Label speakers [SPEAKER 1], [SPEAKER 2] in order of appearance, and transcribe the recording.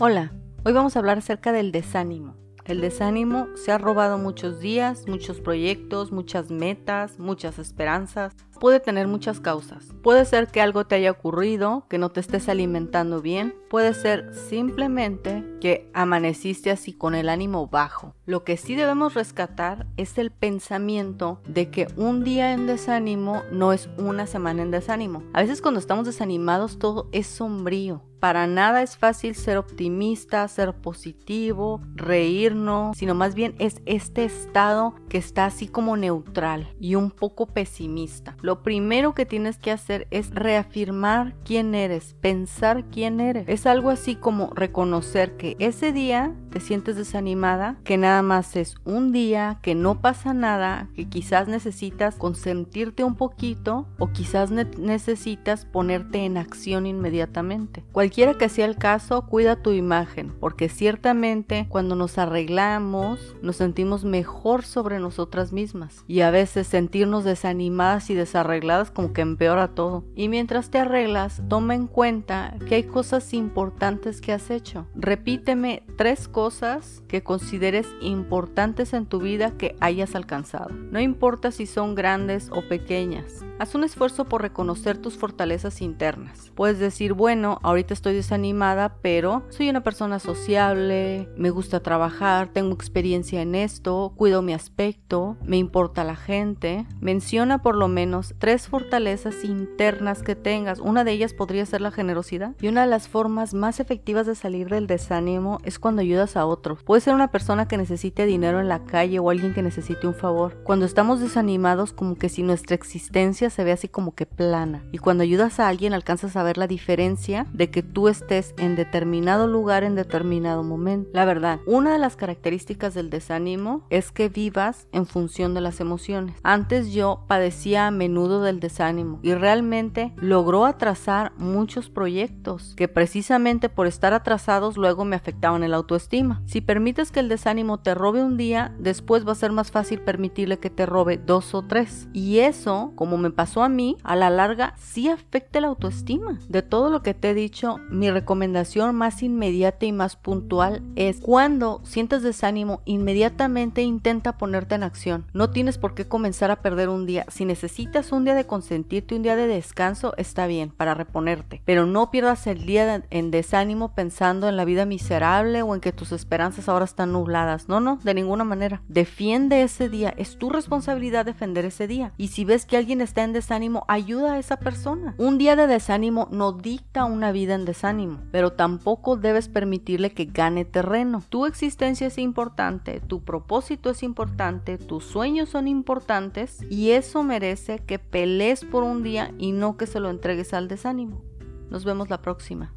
[SPEAKER 1] Hola, hoy vamos a hablar acerca del desánimo. El desánimo se ha robado muchos días, muchos proyectos, muchas metas, muchas esperanzas. Puede tener muchas causas. Puede ser que algo te haya ocurrido, que no te estés alimentando bien. Puede ser simplemente que amaneciste así con el ánimo bajo. Lo que sí debemos rescatar es el pensamiento de que un día en desánimo no es una semana en desánimo. A veces cuando estamos desanimados todo es sombrío para nada es fácil ser optimista, ser positivo, reírnos, sino más bien es este estado que está así como neutral y un poco pesimista. Primero que tienes que hacer es reafirmar quién eres, pensar quién eres. Es algo así como reconocer que ese día te sientes desanimada, que nada más es un día, que no pasa nada, que quizás necesitas consentirte un poquito o quizás necesitas ponerte en acción inmediatamente. Cualquiera que sea el caso, cuida tu imagen, porque ciertamente cuando nos arreglamos nos sentimos mejor sobre nosotras mismas y a veces sentirnos desanimadas y desarregladas como que empeora todo. Y mientras te arreglas, toma en cuenta que hay cosas importantes que has hecho. Repíteme tres cosas que consideres importantes en tu vida que hayas alcanzado. No importa si son grandes o pequeñas. Haz un esfuerzo por reconocer tus fortalezas internas. Puedes decir, bueno, ahorita estoy desanimada, pero soy una persona sociable, me gusta trabajar, tengo experiencia en esto, cuido mi aspecto, me importa la gente. Menciona por lo menos tres fortalezas internas que tengas. Una de ellas podría ser la generosidad. Y una de las formas más efectivas de salir del desánimo es cuando ayudas a otros. Puede ser una persona que necesite dinero en la calle o alguien que necesite un favor. Cuando estamos desanimados, como que si nuestra existencia se ve así como que plana. Y cuando ayudas a alguien alcanzas a ver la diferencia de que tú estés en determinado lugar en determinado momento. La verdad, una de las características del desánimo es que vivas en función de las emociones. Antes yo padecía a menudo del desánimo y realmente logró atrasar muchos proyectos que precisamente por estar atrasados luego me afectaban el autoestima. Si permites que el desánimo te robe un día, después va a ser más fácil permitirle que te robe dos o tres. Y eso, como me pasó a mí, a la larga sí afecta la autoestima. De todo lo que te he dicho, mi recomendación más inmediata y más puntual es cuando sientes desánimo, inmediatamente intenta ponerte en acción. No tienes por qué comenzar a perder un día. Si necesitas un día de consentirte, un día de descanso, está bien para reponerte. Pero no pierdas el día en desánimo pensando en la vida miserable o en que tus esperanzas ahora están nubladas. No, no, de ninguna manera. Defiende ese día. Es tu responsabilidad defender ese día. Y si ves que alguien está en desánimo, ayuda a esa persona. Un día de desánimo no dicta una vida en desánimo, pero tampoco debes permitirle que gane terreno. Tu existencia es importante, tu propósito es importante, tus sueños son importantes y eso merece que pelees por un día y no que se lo entregues al desánimo. Nos vemos la próxima.